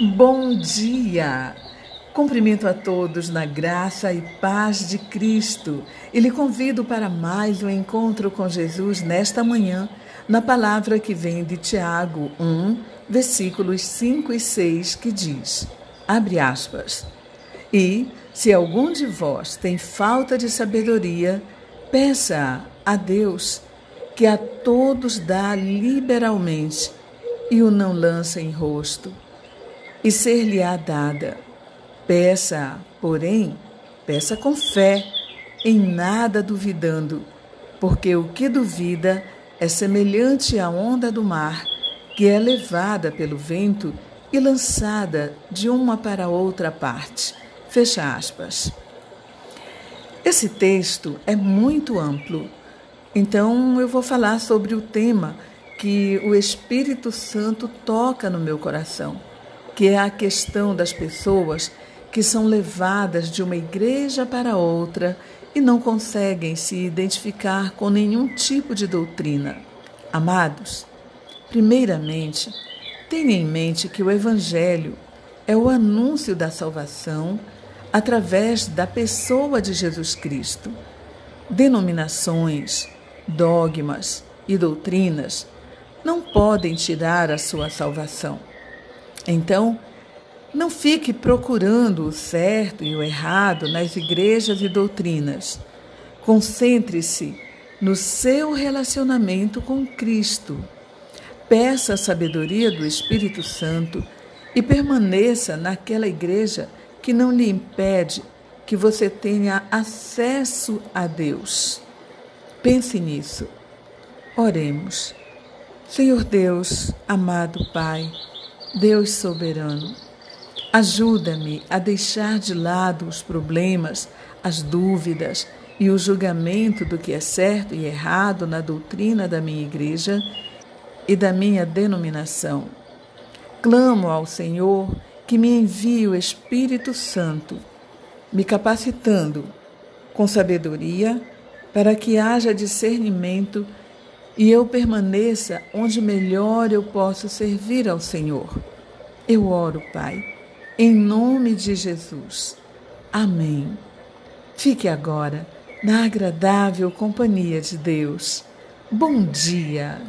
Bom dia! Cumprimento a todos na graça e paz de Cristo e lhe convido para mais um encontro com Jesus nesta manhã, na palavra que vem de Tiago 1, versículos 5 e 6, que diz: abre aspas. E, se algum de vós tem falta de sabedoria, peça a Deus, que a todos dá liberalmente e o não lança em rosto e ser-lhe-á dada. Peça, porém, peça com fé, em nada duvidando, porque o que duvida é semelhante à onda do mar, que é levada pelo vento e lançada de uma para outra parte. Fecha aspas. Esse texto é muito amplo, então eu vou falar sobre o tema que o Espírito Santo toca no meu coração que é a questão das pessoas que são levadas de uma igreja para outra e não conseguem se identificar com nenhum tipo de doutrina. Amados, primeiramente, tenha em mente que o Evangelho é o anúncio da salvação através da pessoa de Jesus Cristo. Denominações, dogmas e doutrinas não podem tirar a sua salvação. Então, não fique procurando o certo e o errado nas igrejas e doutrinas. Concentre-se no seu relacionamento com Cristo. Peça a sabedoria do Espírito Santo e permaneça naquela igreja que não lhe impede que você tenha acesso a Deus. Pense nisso. Oremos. Senhor Deus, amado Pai, Deus soberano, ajuda-me a deixar de lado os problemas, as dúvidas e o julgamento do que é certo e errado na doutrina da minha igreja e da minha denominação. Clamo ao Senhor que me envie o Espírito Santo, me capacitando com sabedoria para que haja discernimento e eu permaneça onde melhor eu posso servir ao Senhor. Eu oro, Pai, em nome de Jesus. Amém. Fique agora na agradável companhia de Deus. Bom dia.